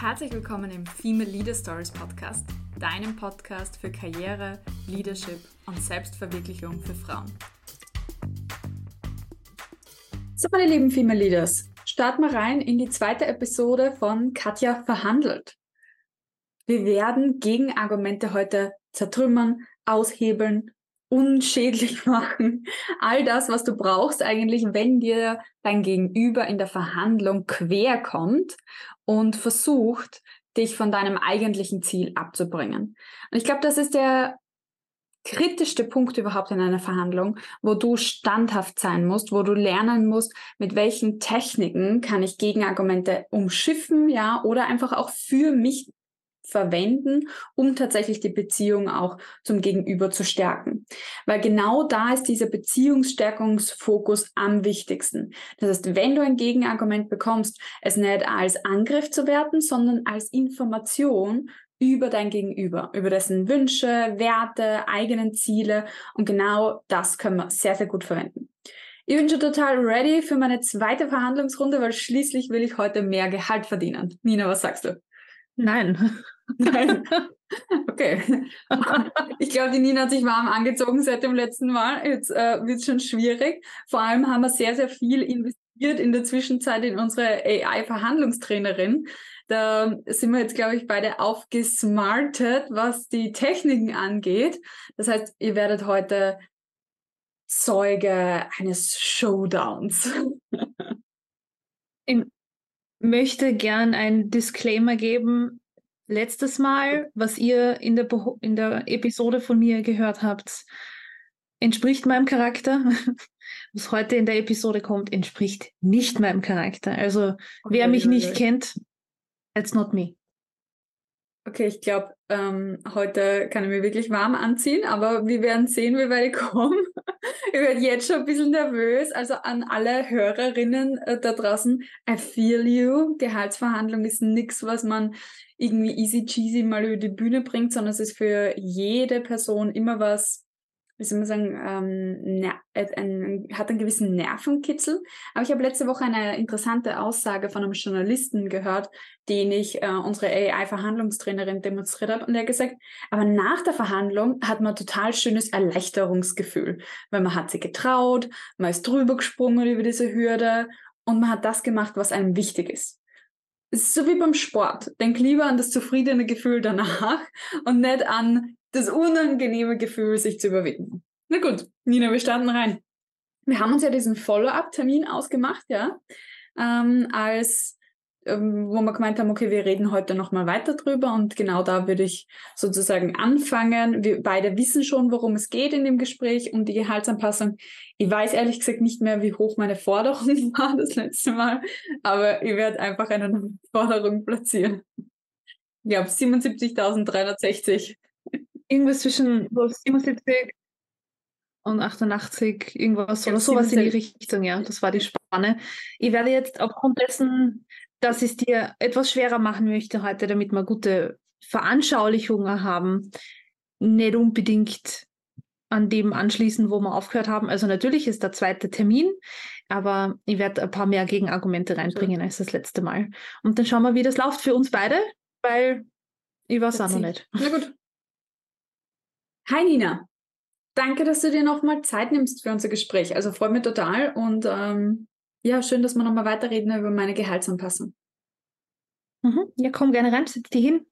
Herzlich willkommen im Female Leader Stories Podcast, deinem Podcast für Karriere, Leadership und Selbstverwirklichung für Frauen. So, meine lieben Female Leaders, starten wir rein in die zweite Episode von Katja verhandelt. Wir werden Gegenargumente heute zertrümmern, aushebeln, unschädlich machen. All das, was du brauchst eigentlich, wenn dir dein Gegenüber in der Verhandlung quer kommt und versucht, dich von deinem eigentlichen Ziel abzubringen. Und ich glaube, das ist der kritischste Punkt überhaupt in einer Verhandlung, wo du standhaft sein musst, wo du lernen musst, mit welchen Techniken kann ich Gegenargumente umschiffen, ja, oder einfach auch für mich verwenden, um tatsächlich die Beziehung auch zum Gegenüber zu stärken. Weil genau da ist dieser Beziehungsstärkungsfokus am wichtigsten. Das heißt, wenn du ein Gegenargument bekommst, es nicht als Angriff zu werten, sondern als Information über dein Gegenüber, über dessen Wünsche, Werte, eigenen Ziele. Und genau das können wir sehr, sehr gut verwenden. Ich bin schon total ready für meine zweite Verhandlungsrunde, weil schließlich will ich heute mehr Gehalt verdienen. Nina, was sagst du? Nein. Nein. Okay. Ich glaube, die Nina hat sich warm angezogen seit dem letzten Mal. Jetzt äh, wird es schon schwierig. Vor allem haben wir sehr, sehr viel investiert in der Zwischenzeit in unsere AI-Verhandlungstrainerin. Da sind wir jetzt, glaube ich, beide aufgesmartet, was die Techniken angeht. Das heißt, ihr werdet heute Zeuge eines Showdowns. Ich möchte gern ein Disclaimer geben letztes Mal, was ihr in der, in der Episode von mir gehört habt, entspricht meinem Charakter. Was heute in der Episode kommt, entspricht nicht meinem Charakter. Also okay, wer mich nicht okay. kennt, it's not me. Okay, ich glaube, ähm, heute kann ich mich wirklich warm anziehen, aber wir werden sehen, wie weit ich komme. ich werde jetzt schon ein bisschen nervös. Also an alle Hörerinnen äh, da draußen, I feel you. Gehaltsverhandlung ist nichts, was man irgendwie easy cheesy mal über die Bühne bringt, sondern es ist für jede Person immer was, wie soll man sagen, ähm, äh, ein, hat einen gewissen Nervenkitzel. Aber ich habe letzte Woche eine interessante Aussage von einem Journalisten gehört, den ich äh, unsere AI-Verhandlungstrainerin demonstriert habe. Und der hat gesagt, aber nach der Verhandlung hat man total schönes Erleichterungsgefühl, weil man hat sich getraut, man ist drüber gesprungen über diese Hürde und man hat das gemacht, was einem wichtig ist so wie beim Sport. Denk lieber an das zufriedene Gefühl danach und nicht an das unangenehme Gefühl, sich zu überwinden. Na gut, Nina, wir starten rein. Wir haben uns ja diesen Follow-up-Termin ausgemacht, ja, ähm, als ähm, wo wir gemeint haben, okay, wir reden heute nochmal weiter drüber und genau da würde ich sozusagen anfangen. Wir beide wissen schon, worum es geht in dem Gespräch um die Gehaltsanpassung. Ich weiß ehrlich gesagt nicht mehr, wie hoch meine Forderung war das letzte Mal, aber ich werde einfach eine Forderung platzieren. Ich glaube 77.360. Irgendwas zwischen 77 und 88, irgendwas oder sowas in die Richtung, ja. Das war die Spanne. Ich werde jetzt aufgrund dessen dass ich es dir etwas schwerer machen möchte heute, damit wir gute Veranschaulichungen haben, nicht unbedingt an dem anschließen, wo wir aufgehört haben. Also natürlich ist der zweite Termin, aber ich werde ein paar mehr Gegenargumente reinbringen als das letzte Mal. Und dann schauen wir, wie das läuft für uns beide, weil ich weiß auch noch nicht. Na gut. Hi Nina. Danke, dass du dir nochmal Zeit nimmst für unser Gespräch. Also freut mich total und ähm, ja, schön, dass wir nochmal weiterreden über meine Gehaltsanpassung. Mhm. Ja, komm gerne rein, setz dich hin.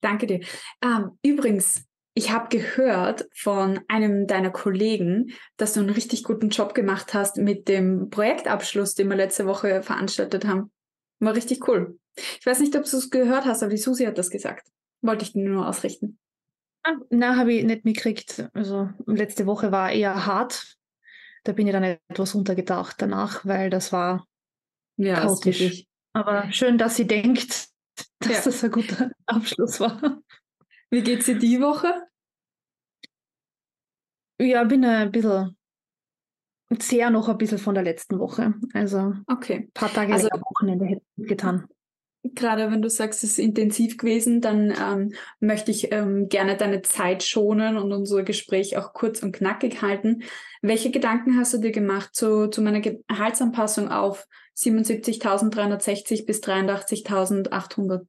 Danke dir. Ähm, übrigens, ich habe gehört von einem deiner Kollegen, dass du einen richtig guten Job gemacht hast mit dem Projektabschluss, den wir letzte Woche veranstaltet haben. War richtig cool. Ich weiß nicht, ob du es gehört hast, aber die Susi hat das gesagt. Wollte ich dir nur ausrichten. Ah, na, habe ich nicht mitgekriegt. Also letzte Woche war eher hart da bin ich dann etwas untergetaucht danach, weil das war ja, chaotisch. Das Aber schön, dass sie denkt, dass ja. das ein guter Abschluss war. Wie geht's dir die Woche? Ja, bin ein bisschen sehr noch ein bisschen von der letzten Woche. Also okay. ein paar Tage also, Wochenende hätte ich getan gerade wenn du sagst, es ist intensiv gewesen, dann ähm, möchte ich ähm, gerne deine Zeit schonen und unser Gespräch auch kurz und knackig halten. Welche Gedanken hast du dir gemacht zu, zu meiner Gehaltsanpassung auf 77.360 bis 83.800.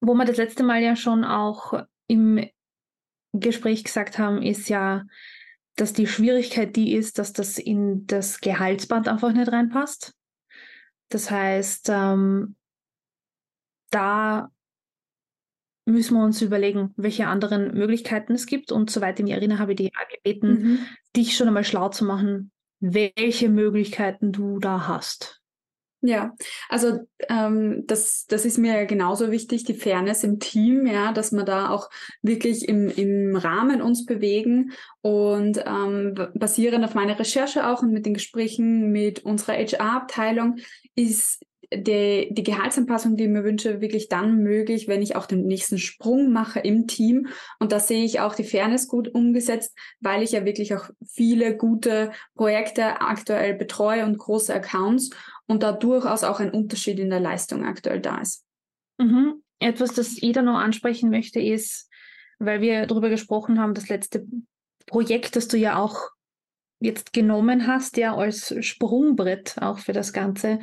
Wo wir das letzte Mal ja schon auch im Gespräch gesagt haben, ist ja, dass die Schwierigkeit die ist, dass das in das Gehaltsband einfach nicht reinpasst. Das heißt, ähm, da müssen wir uns überlegen, welche anderen Möglichkeiten es gibt. Und soweit ich mich erinnere, habe ich dich gebeten, mhm. dich schon einmal schlau zu machen, welche Möglichkeiten du da hast. Ja, also ähm, das, das ist mir genauso wichtig, die Fairness im Team, ja, dass wir da auch wirklich im, im Rahmen uns bewegen und ähm, basierend auf meiner Recherche auch und mit den Gesprächen mit unserer HR-Abteilung ist die, die Gehaltsanpassung, die ich mir wünsche, wirklich dann möglich, wenn ich auch den nächsten Sprung mache im Team. Und da sehe ich auch die Fairness gut umgesetzt, weil ich ja wirklich auch viele gute Projekte aktuell betreue und große Accounts und da durchaus auch ein Unterschied in der Leistung aktuell da ist. Mhm. Etwas, das jeder noch ansprechen möchte, ist, weil wir darüber gesprochen haben, das letzte Projekt, das du ja auch jetzt genommen hast, ja als Sprungbrett auch für das Ganze,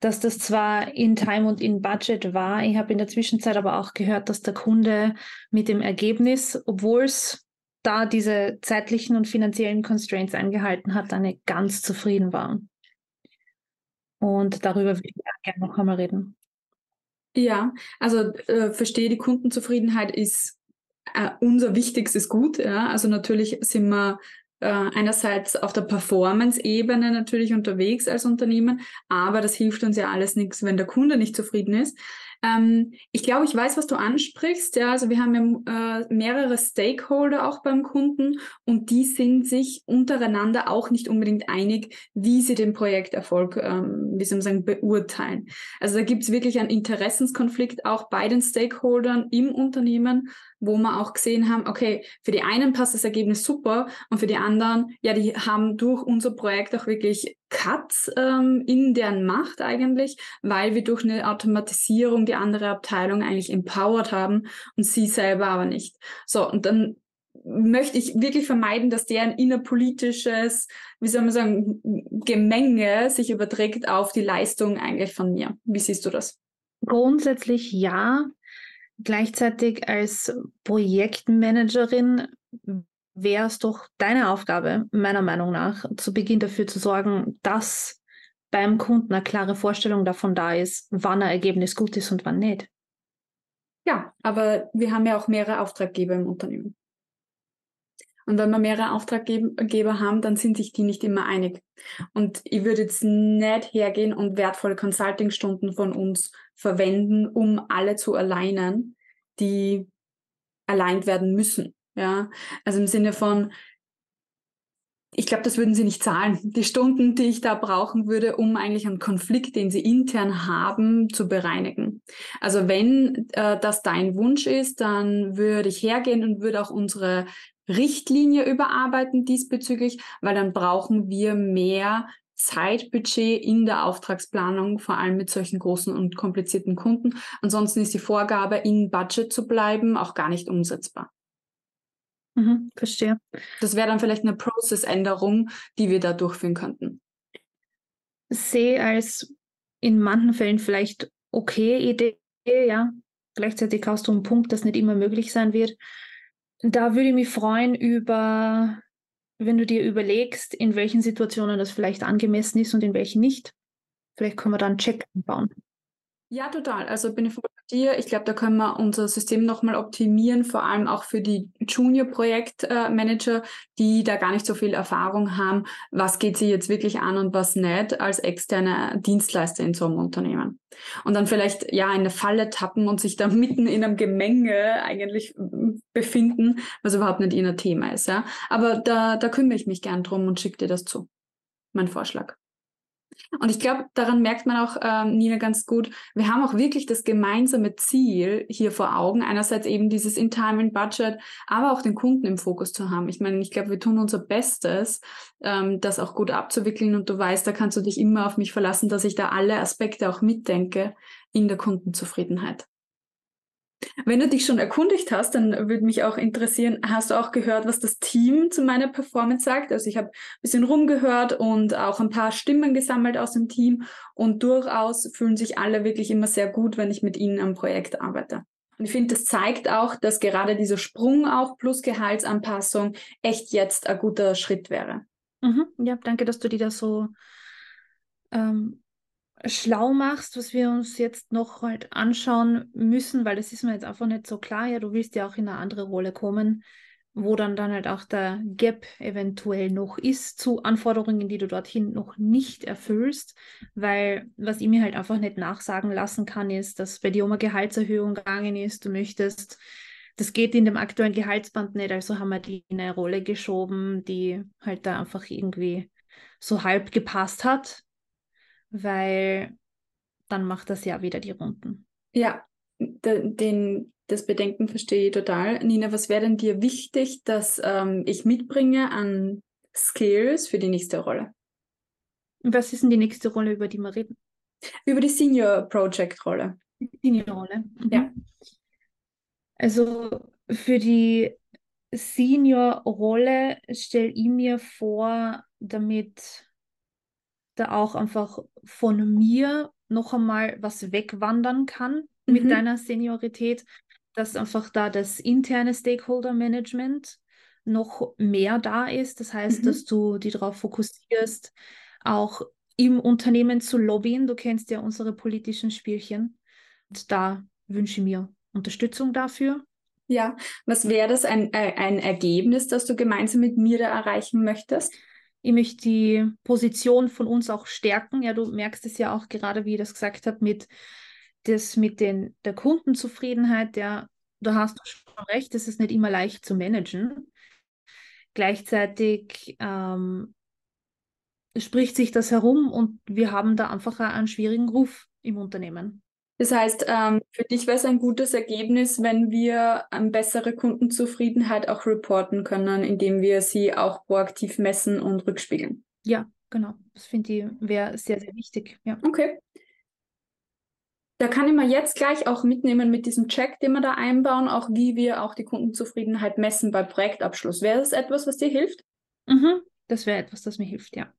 dass das zwar in Time und in Budget war, ich habe in der Zwischenzeit aber auch gehört, dass der Kunde mit dem Ergebnis, obwohl es da diese zeitlichen und finanziellen Constraints eingehalten hat, dann nicht ganz zufrieden war. Und darüber würde ich gerne noch einmal reden. Ja, also äh, verstehe, die Kundenzufriedenheit ist äh, unser wichtigstes Gut. Ja? Also natürlich sind wir äh, einerseits auf der Performance-Ebene natürlich unterwegs als Unternehmen, aber das hilft uns ja alles nichts, wenn der Kunde nicht zufrieden ist. Ähm, ich glaube, ich weiß, was du ansprichst. Ja, also wir haben ja äh, mehrere Stakeholder auch beim Kunden und die sind sich untereinander auch nicht unbedingt einig, wie sie den Projekterfolg, ähm, wie soll man sagen, beurteilen. Also da gibt es wirklich einen Interessenskonflikt auch bei den Stakeholdern im Unternehmen wo wir auch gesehen haben, okay, für die einen passt das Ergebnis super und für die anderen, ja, die haben durch unser Projekt auch wirklich Cuts ähm, in deren Macht eigentlich, weil wir durch eine Automatisierung die andere Abteilung eigentlich empowered haben und sie selber aber nicht. So, und dann möchte ich wirklich vermeiden, dass deren innerpolitisches, wie soll man sagen, Gemenge sich überträgt auf die Leistung eigentlich von mir. Wie siehst du das? Grundsätzlich ja. Gleichzeitig als Projektmanagerin wäre es doch deine Aufgabe, meiner Meinung nach, zu Beginn dafür zu sorgen, dass beim Kunden eine klare Vorstellung davon da ist, wann ein Ergebnis gut ist und wann nicht. Ja, aber wir haben ja auch mehrere Auftraggeber im Unternehmen. Und wenn wir mehrere Auftraggeber haben, dann sind sich die nicht immer einig. Und ich würde jetzt nicht hergehen und wertvolle Consulting-Stunden von uns verwenden, um alle zu alignen, die aligned werden müssen. Ja, also im Sinne von, ich glaube, das würden sie nicht zahlen. Die Stunden, die ich da brauchen würde, um eigentlich einen Konflikt, den sie intern haben, zu bereinigen. Also wenn äh, das dein Wunsch ist, dann würde ich hergehen und würde auch unsere Richtlinie überarbeiten diesbezüglich, weil dann brauchen wir mehr Zeitbudget in der Auftragsplanung, vor allem mit solchen großen und komplizierten Kunden. Ansonsten ist die Vorgabe, in Budget zu bleiben, auch gar nicht umsetzbar. Mhm, verstehe. Das wäre dann vielleicht eine Prozessänderung, die wir da durchführen könnten. Sehe als in manchen Fällen vielleicht okay Idee, ja. Gleichzeitig hast du einen Punkt, das nicht immer möglich sein wird. Da würde ich mich freuen über, wenn du dir überlegst, in welchen Situationen das vielleicht angemessen ist und in welchen nicht. Vielleicht können wir da einen Check bauen. Ja, total. Also bin ich voll dir. Ich glaube, da können wir unser System nochmal optimieren, vor allem auch für die Junior-Projektmanager, die da gar nicht so viel Erfahrung haben. Was geht sie jetzt wirklich an und was nicht als externe Dienstleister in so einem Unternehmen? Und dann vielleicht ja in eine Falle tappen und sich da mitten in einem Gemenge eigentlich befinden, was überhaupt nicht ihr Thema ist. Ja? Aber da, da kümmere ich mich gern drum und schicke dir das zu. Mein Vorschlag. Und ich glaube, daran merkt man auch, ähm, Nina, ganz gut, wir haben auch wirklich das gemeinsame Ziel hier vor Augen. Einerseits eben dieses In-Time, In-Budget, aber auch den Kunden im Fokus zu haben. Ich meine, ich glaube, wir tun unser Bestes, ähm, das auch gut abzuwickeln. Und du weißt, da kannst du dich immer auf mich verlassen, dass ich da alle Aspekte auch mitdenke in der Kundenzufriedenheit. Wenn du dich schon erkundigt hast, dann würde mich auch interessieren, hast du auch gehört, was das Team zu meiner Performance sagt? Also ich habe ein bisschen rumgehört und auch ein paar Stimmen gesammelt aus dem Team und durchaus fühlen sich alle wirklich immer sehr gut, wenn ich mit ihnen am Projekt arbeite. Und ich finde, das zeigt auch, dass gerade dieser Sprung auch plus Gehaltsanpassung echt jetzt ein guter Schritt wäre. Mhm. Ja, danke, dass du dir das so ähm, schlau machst, was wir uns jetzt noch halt anschauen müssen, weil das ist mir jetzt einfach nicht so klar. Ja, du willst ja auch in eine andere Rolle kommen, wo dann dann halt auch der Gap eventuell noch ist zu Anforderungen, die du dorthin noch nicht erfüllst, weil was ich mir halt einfach nicht nachsagen lassen kann, ist, dass bei dir um eine Gehaltserhöhung gegangen ist, du möchtest das geht in dem aktuellen Gehaltsband nicht, also haben wir die in eine Rolle geschoben, die halt da einfach irgendwie so halb gepasst hat weil dann macht das ja wieder die Runden. Ja, den, das Bedenken verstehe ich total. Nina, was wäre denn dir wichtig, dass ähm, ich mitbringe an Skills für die nächste Rolle? Was ist denn die nächste Rolle, über die wir reden? Über die Senior Project Rolle. Senior Rolle. Mhm. Ja. Also für die Senior Rolle stelle ich mir vor, damit da auch einfach von mir noch einmal was wegwandern kann mhm. mit deiner Seniorität, dass einfach da das interne Stakeholder Management noch mehr da ist. Das heißt, mhm. dass du die darauf fokussierst, auch im Unternehmen zu lobbyen. Du kennst ja unsere politischen Spielchen. Und da wünsche ich mir Unterstützung dafür. Ja, was wäre das ein, äh, ein Ergebnis, das du gemeinsam mit mir da erreichen möchtest? Ich möchte die Position von uns auch stärken. Ja, du merkst es ja auch gerade, wie ich das gesagt habe, mit, das, mit den, der Kundenzufriedenheit. Ja, du hast schon recht, es ist nicht immer leicht zu managen. Gleichzeitig ähm, spricht sich das herum und wir haben da einfach einen schwierigen Ruf im Unternehmen. Das heißt, ähm, für dich wäre es ein gutes Ergebnis, wenn wir eine bessere Kundenzufriedenheit auch reporten können, indem wir sie auch proaktiv messen und rückspiegeln. Ja, genau. Das finde ich wäre sehr, sehr wichtig. Ja. Okay. Da kann ich mal jetzt gleich auch mitnehmen mit diesem Check, den wir da einbauen, auch wie wir auch die Kundenzufriedenheit messen bei Projektabschluss. Wäre das etwas, was dir hilft? Mhm, das wäre etwas, das mir hilft, ja.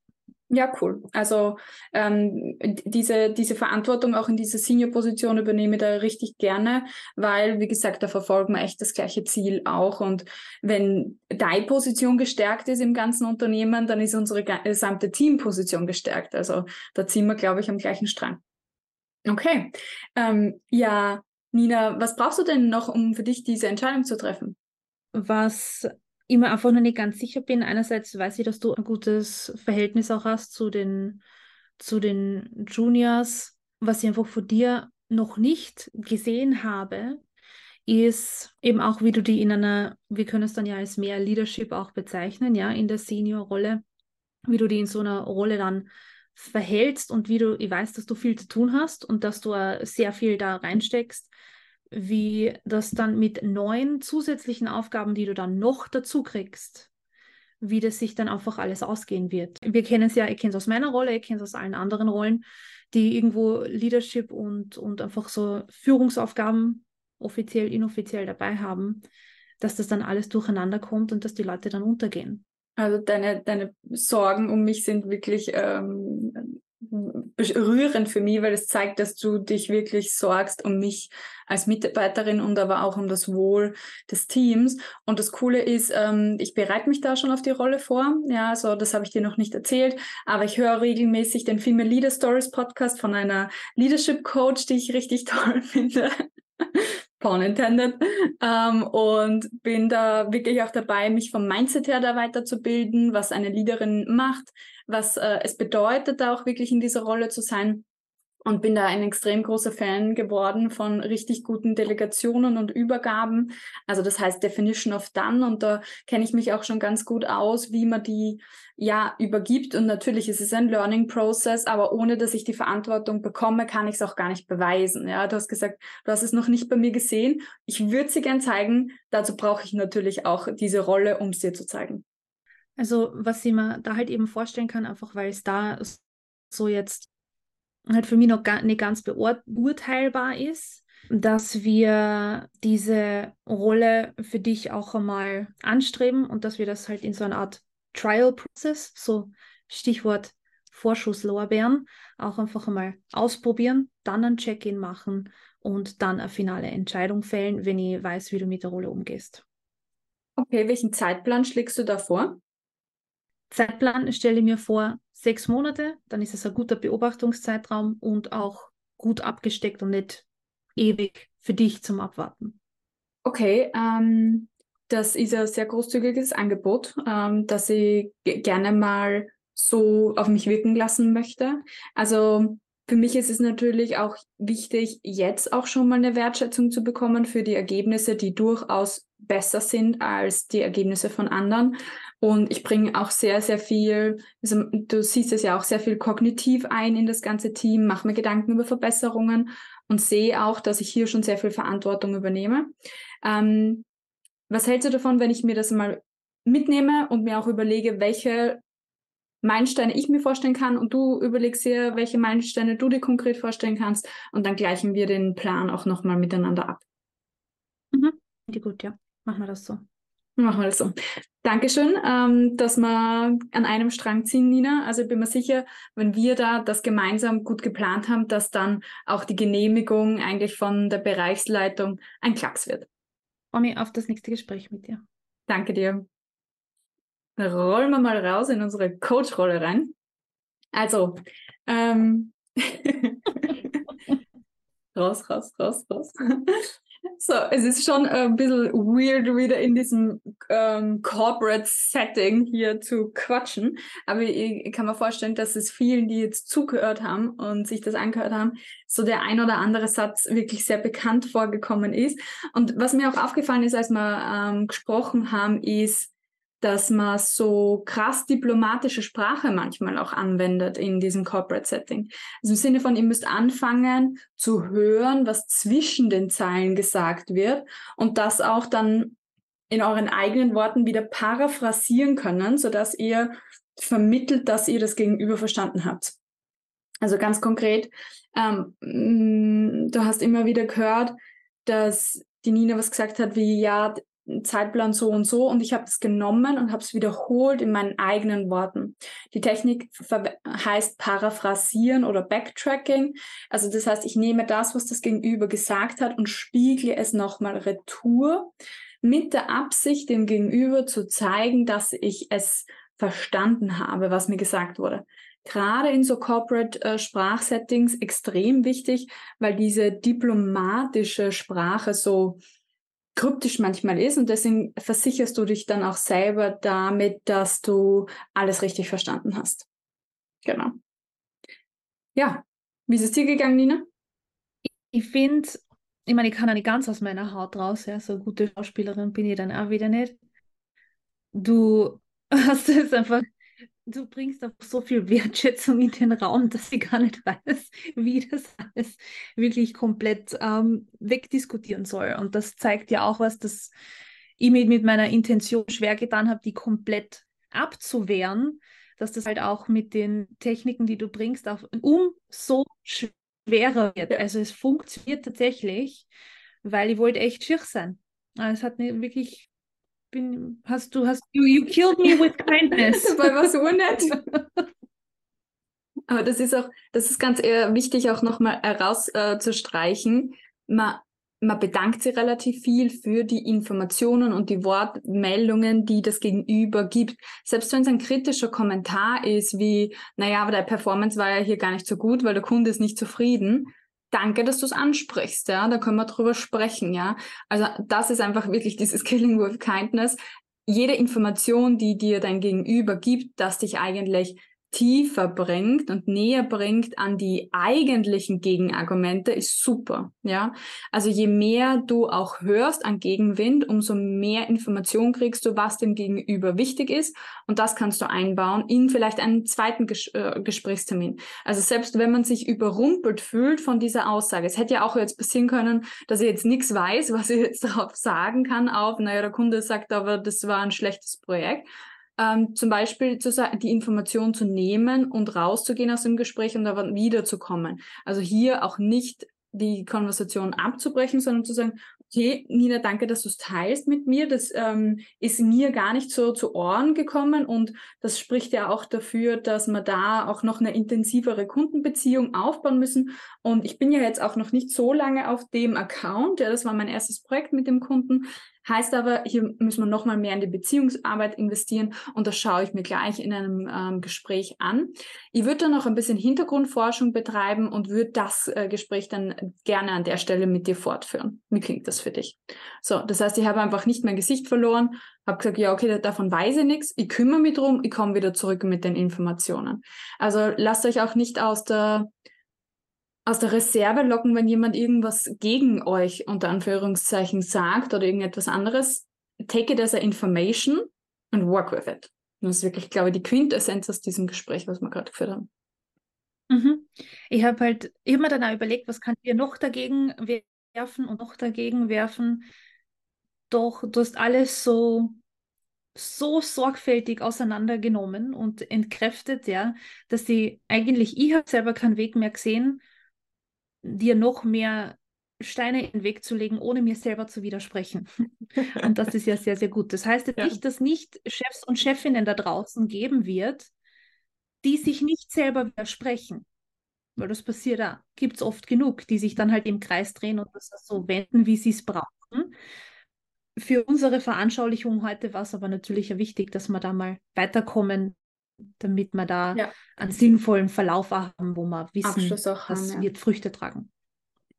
Ja, cool. Also ähm, diese, diese Verantwortung auch in dieser Senior-Position übernehme ich da richtig gerne, weil, wie gesagt, da verfolgen wir echt das gleiche Ziel auch. Und wenn deine Position gestärkt ist im ganzen Unternehmen, dann ist unsere gesamte Teamposition gestärkt. Also da ziehen wir, glaube ich, am gleichen Strang. Okay. Ähm, ja, Nina, was brauchst du denn noch, um für dich diese Entscheidung zu treffen? Was ich mir einfach noch nicht ganz sicher bin. Einerseits weiß ich, dass du ein gutes Verhältnis auch hast zu den, zu den Juniors. Was ich einfach von dir noch nicht gesehen habe, ist eben auch, wie du die in einer, wir können es dann ja als mehr Leadership auch bezeichnen, ja, in der Senior-Rolle, wie du die in so einer Rolle dann verhältst und wie du, ich weiß, dass du viel zu tun hast und dass du sehr viel da reinsteckst wie das dann mit neuen zusätzlichen Aufgaben, die du dann noch dazu kriegst, wie das sich dann einfach alles ausgehen wird. Wir kennen es ja, ich kenne es aus meiner Rolle, ich kenne es aus allen anderen Rollen, die irgendwo Leadership und, und einfach so Führungsaufgaben offiziell, inoffiziell dabei haben, dass das dann alles durcheinander kommt und dass die Leute dann untergehen. Also deine, deine Sorgen um mich sind wirklich ähm, berührend für mich, weil es zeigt, dass du dich wirklich sorgst um mich als Mitarbeiterin und aber auch um das Wohl des Teams. Und das Coole ist, ähm, ich bereite mich da schon auf die Rolle vor. Ja, also das habe ich dir noch nicht erzählt, aber ich höre regelmäßig den Female Leader Stories Podcast von einer Leadership Coach, die ich richtig toll finde. Pun intended. Ähm, und bin da wirklich auch dabei, mich vom Mindset her da weiterzubilden, was eine Leaderin macht, was äh, es bedeutet, da auch wirklich in dieser Rolle zu sein und bin da ein extrem großer Fan geworden von richtig guten Delegationen und Übergaben. Also das heißt Definition of Done und da kenne ich mich auch schon ganz gut aus, wie man die ja übergibt und natürlich ist es ein Learning Process, aber ohne dass ich die Verantwortung bekomme, kann ich es auch gar nicht beweisen. Ja, du hast gesagt, du hast es noch nicht bei mir gesehen. Ich würde sie gern zeigen. Dazu brauche ich natürlich auch diese Rolle, um es dir zu zeigen. Also was ich mir da halt eben vorstellen kann, einfach weil es da so jetzt halt für mich noch gar nicht ganz beurteilbar ist, dass wir diese Rolle für dich auch einmal anstreben und dass wir das halt in so einer Art Trial-Prozess, so Stichwort Vorschusslorbeeren, auch einfach einmal ausprobieren, dann ein Check-in machen und dann eine finale Entscheidung fällen, wenn ich weiß, wie du mit der Rolle umgehst. Okay, welchen Zeitplan schlägst du da vor? Zeitplan stelle mir vor sechs Monate, dann ist es ein guter Beobachtungszeitraum und auch gut abgesteckt und nicht ewig für dich zum Abwarten. Okay, ähm, das ist ein sehr großzügiges Angebot, ähm, das ich gerne mal so auf mich wirken lassen möchte. Also für mich ist es natürlich auch wichtig, jetzt auch schon mal eine Wertschätzung zu bekommen für die Ergebnisse, die durchaus besser sind als die Ergebnisse von anderen. Und ich bringe auch sehr, sehr viel, also du siehst es ja auch sehr viel kognitiv ein in das ganze Team, mache mir Gedanken über Verbesserungen und sehe auch, dass ich hier schon sehr viel Verantwortung übernehme. Ähm, was hältst du davon, wenn ich mir das mal mitnehme und mir auch überlege, welche Meilensteine ich mir vorstellen kann und du überlegst dir, welche Meilensteine du dir konkret vorstellen kannst und dann gleichen wir den Plan auch nochmal miteinander ab. Mhm. Gut, ja. Machen wir das so. Machen wir das so. Dankeschön, ähm, dass wir an einem Strang ziehen, Nina. Also ich bin mir sicher, wenn wir da das gemeinsam gut geplant haben, dass dann auch die Genehmigung eigentlich von der Bereichsleitung ein Klacks wird. Freue auf das nächste Gespräch mit dir. Danke dir rollen wir mal raus in unsere Coach-Rolle rein. Also, ähm, raus, raus, raus, raus. So, es ist schon ein bisschen weird, wieder in diesem ähm, Corporate Setting hier zu quatschen. Aber ich, kann mir vorstellen, dass es vielen, die jetzt zugehört haben und sich das angehört haben, so der ein oder andere Satz wirklich sehr bekannt vorgekommen ist. Und was mir auch aufgefallen ist, als wir ähm, gesprochen haben, ist, dass man so krass diplomatische Sprache manchmal auch anwendet in diesem Corporate Setting. Also im Sinne von, ihr müsst anfangen zu hören, was zwischen den Zeilen gesagt wird und das auch dann in euren eigenen Worten wieder paraphrasieren können, sodass ihr vermittelt, dass ihr das Gegenüber verstanden habt. Also ganz konkret, ähm, mm, du hast immer wieder gehört, dass die Nina was gesagt hat, wie ja, Zeitplan so und so und ich habe es genommen und habe es wiederholt in meinen eigenen Worten. Die Technik heißt Paraphrasieren oder Backtracking. Also das heißt, ich nehme das, was das Gegenüber gesagt hat und spiegle es nochmal retour mit der Absicht, dem Gegenüber zu zeigen, dass ich es verstanden habe, was mir gesagt wurde. Gerade in so Corporate äh, extrem wichtig, weil diese diplomatische Sprache so kryptisch manchmal ist und deswegen versicherst du dich dann auch selber damit, dass du alles richtig verstanden hast. Genau. Ja, wie ist es dir gegangen, Nina? Ich finde, ich meine, ich kann ja nicht ganz aus meiner Haut raus, ja, so gute Schauspielerin bin ich dann auch wieder nicht. Du hast es einfach du bringst auch so viel Wertschätzung in den Raum, dass ich gar nicht weiß, wie das alles wirklich komplett ähm, wegdiskutieren soll. Und das zeigt ja auch was, dass ich mir mit meiner Intention schwer getan habe, die komplett abzuwehren, dass das halt auch mit den Techniken, die du bringst, auch umso schwerer wird. Also es funktioniert tatsächlich, weil ich wollte echt schier sein. Es hat mir wirklich bin, hast du, hast you, you killed me with kindness. Weil war so nett. Aber das ist auch, das ist ganz eher wichtig, auch nochmal herauszustreichen. Äh, man, man bedankt sich relativ viel für die Informationen und die Wortmeldungen, die das Gegenüber gibt. Selbst wenn es ein kritischer Kommentar ist, wie, naja, aber der Performance war ja hier gar nicht so gut, weil der Kunde ist nicht zufrieden, danke, dass du es ansprichst, ja, da können wir drüber sprechen, ja. Also das ist einfach wirklich dieses Killing with Kindness. Jede Information, die dir dein Gegenüber gibt, dass dich eigentlich tiefer bringt und näher bringt an die eigentlichen Gegenargumente, ist super. Ja, also je mehr du auch hörst an Gegenwind, umso mehr Information kriegst du, was dem Gegenüber wichtig ist. Und das kannst du einbauen in vielleicht einen zweiten Ges äh, Gesprächstermin. Also selbst wenn man sich überrumpelt fühlt von dieser Aussage, es hätte ja auch jetzt passieren können, dass ich jetzt nichts weiß, was ich jetzt darauf sagen kann, auf, naja, der Kunde sagt aber, das war ein schlechtes Projekt ähm, zum Beispiel zu, die Information zu nehmen und rauszugehen aus dem Gespräch und aber wiederzukommen. Also hier auch nicht die Konversation abzubrechen, sondern zu sagen, okay, Nina, danke, dass du es teilst mit mir. Das ähm, ist mir gar nicht so zu Ohren gekommen und das spricht ja auch dafür, dass wir da auch noch eine intensivere Kundenbeziehung aufbauen müssen. Und ich bin ja jetzt auch noch nicht so lange auf dem Account. Ja, das war mein erstes Projekt mit dem Kunden. Heißt aber, hier müssen wir nochmal mehr in die Beziehungsarbeit investieren und das schaue ich mir gleich in einem ähm, Gespräch an. Ich würde dann noch ein bisschen Hintergrundforschung betreiben und würde das äh, Gespräch dann gerne an der Stelle mit dir fortführen. Wie klingt das für dich? So, das heißt, ich habe einfach nicht mein Gesicht verloren, habe gesagt, ja, okay, davon weiß ich nichts, ich kümmere mich drum, ich komme wieder zurück mit den Informationen. Also lasst euch auch nicht aus der aus der Reserve locken, wenn jemand irgendwas gegen euch unter Anführungszeichen sagt oder irgendetwas anderes. Take it as a information and work with it. das ist wirklich, glaube ich, die Quintessenz aus diesem Gespräch, was wir gerade geführt haben. Mhm. Ich habe halt immer dann auch überlegt, was kann ich noch dagegen werfen und noch dagegen werfen. Doch du hast alles so so sorgfältig auseinandergenommen und entkräftet, ja, dass sie eigentlich, ich habe selber keinen Weg mehr gesehen, dir noch mehr Steine in den Weg zu legen, ohne mir selber zu widersprechen. und das ist ja sehr, sehr gut. Das heißt ja. nicht, dass nicht Chefs und Chefinnen da draußen geben wird, die sich nicht selber widersprechen. Weil das passiert da. Gibt es oft genug, die sich dann halt im Kreis drehen und das so wenden, wie sie es brauchen. Für unsere Veranschaulichung heute war es aber natürlich wichtig, dass wir da mal weiterkommen, damit wir da ja. einen sinnvollen Verlauf haben, wo wir wissen, das haben, ja. wird Früchte tragen.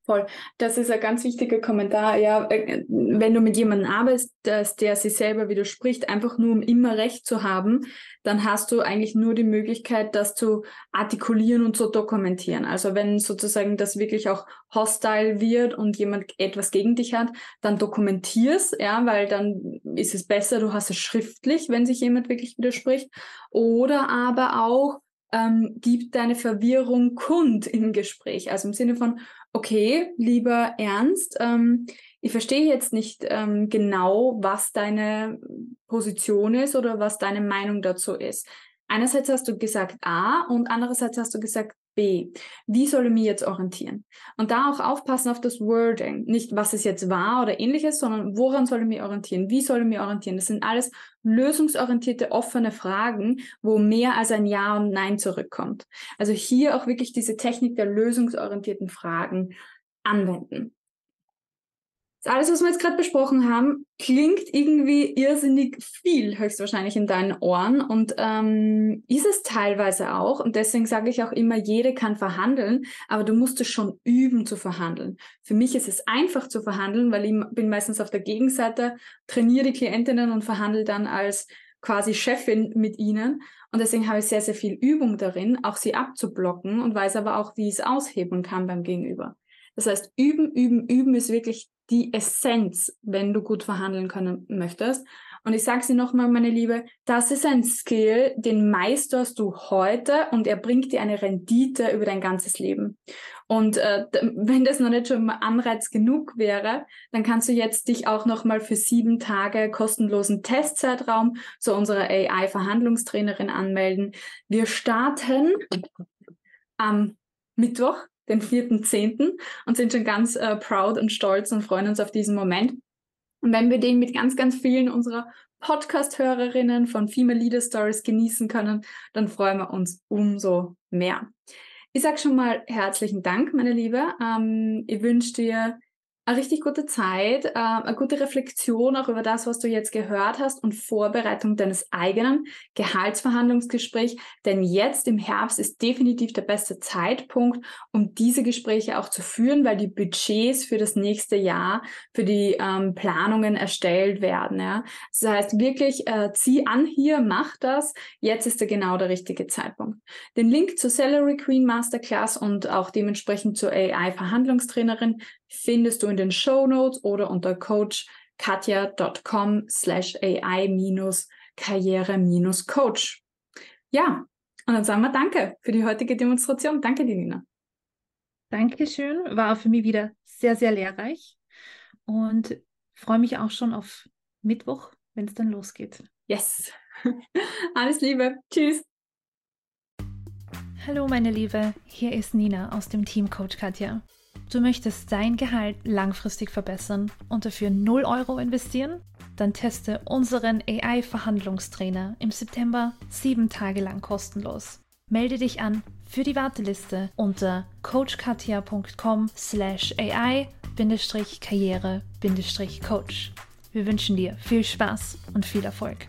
Voll. Das ist ein ganz wichtiger Kommentar. Ja, äh, wenn du mit jemandem arbeitest, der sich selber widerspricht, einfach nur um immer Recht zu haben, dann hast du eigentlich nur die Möglichkeit, das zu artikulieren und zu dokumentieren. Also wenn sozusagen das wirklich auch hostile wird und jemand etwas gegen dich hat, dann dokumentierst, ja, weil dann ist es besser, du hast es schriftlich, wenn sich jemand wirklich widerspricht. Oder aber auch, ähm, gib deine Verwirrung kund im Gespräch. Also im Sinne von, okay, lieber Ernst, ähm, ich verstehe jetzt nicht ähm, genau, was deine Position ist oder was deine Meinung dazu ist. Einerseits hast du gesagt A und andererseits hast du gesagt B. Wie soll ich mich jetzt orientieren? Und da auch aufpassen auf das Wording. Nicht, was es jetzt war oder ähnliches, sondern woran soll ich mich orientieren? Wie soll ich mich orientieren? Das sind alles lösungsorientierte, offene Fragen, wo mehr als ein Ja und Nein zurückkommt. Also hier auch wirklich diese Technik der lösungsorientierten Fragen anwenden alles, was wir jetzt gerade besprochen haben, klingt irgendwie irrsinnig viel, höchstwahrscheinlich in deinen Ohren. Und ähm, ist es teilweise auch. Und deswegen sage ich auch immer, jede kann verhandeln, aber du musst es schon üben zu verhandeln. Für mich ist es einfach zu verhandeln, weil ich bin meistens auf der Gegenseite, trainiere die Klientinnen und verhandle dann als quasi Chefin mit ihnen. Und deswegen habe ich sehr, sehr viel Übung darin, auch sie abzublocken und weiß aber auch, wie ich es aushebeln kann beim Gegenüber. Das heißt, üben, üben, üben ist wirklich die Essenz, wenn du gut verhandeln können möchtest. Und ich sage sie nochmal, meine Liebe, das ist ein Skill, den meisterst du heute und er bringt dir eine Rendite über dein ganzes Leben. Und äh, wenn das noch nicht schon mal Anreiz genug wäre, dann kannst du jetzt dich auch nochmal für sieben Tage kostenlosen Testzeitraum zu unserer AI-Verhandlungstrainerin anmelden. Wir starten am Mittwoch, den 4.10. und sind schon ganz äh, proud und stolz und freuen uns auf diesen Moment. Und wenn wir den mit ganz, ganz vielen unserer Podcast-Hörerinnen von Female Leader Stories genießen können, dann freuen wir uns umso mehr. Ich sage schon mal herzlichen Dank, meine Liebe. Ähm, ich wünsche dir eine richtig gute Zeit, äh, eine gute Reflexion auch über das, was du jetzt gehört hast und Vorbereitung deines eigenen Gehaltsverhandlungsgesprächs. Denn jetzt im Herbst ist definitiv der beste Zeitpunkt, um diese Gespräche auch zu führen, weil die Budgets für das nächste Jahr, für die ähm, Planungen erstellt werden. Ja. Das heißt wirklich, äh, zieh an hier, mach das. Jetzt ist der genau der richtige Zeitpunkt. Den Link zur Salary Queen Masterclass und auch dementsprechend zur AI Verhandlungstrainerin findest du in den Show Notes oder unter coachkatja.com slash AI-Karriere-Coach. Ja, und dann sagen wir Danke für die heutige Demonstration. Danke, die Nina. Dankeschön. War für mich wieder sehr, sehr lehrreich und freue mich auch schon auf Mittwoch, wenn es dann losgeht. Yes. Alles Liebe. Tschüss. Hallo meine Liebe, hier ist Nina aus dem Team Coach Katja. Du möchtest dein Gehalt langfristig verbessern und dafür 0 Euro investieren? Dann teste unseren AI-Verhandlungstrainer im September sieben Tage lang kostenlos. Melde dich an für die Warteliste unter coachkatia.com slash AI-karriere-coach. Wir wünschen dir viel Spaß und viel Erfolg.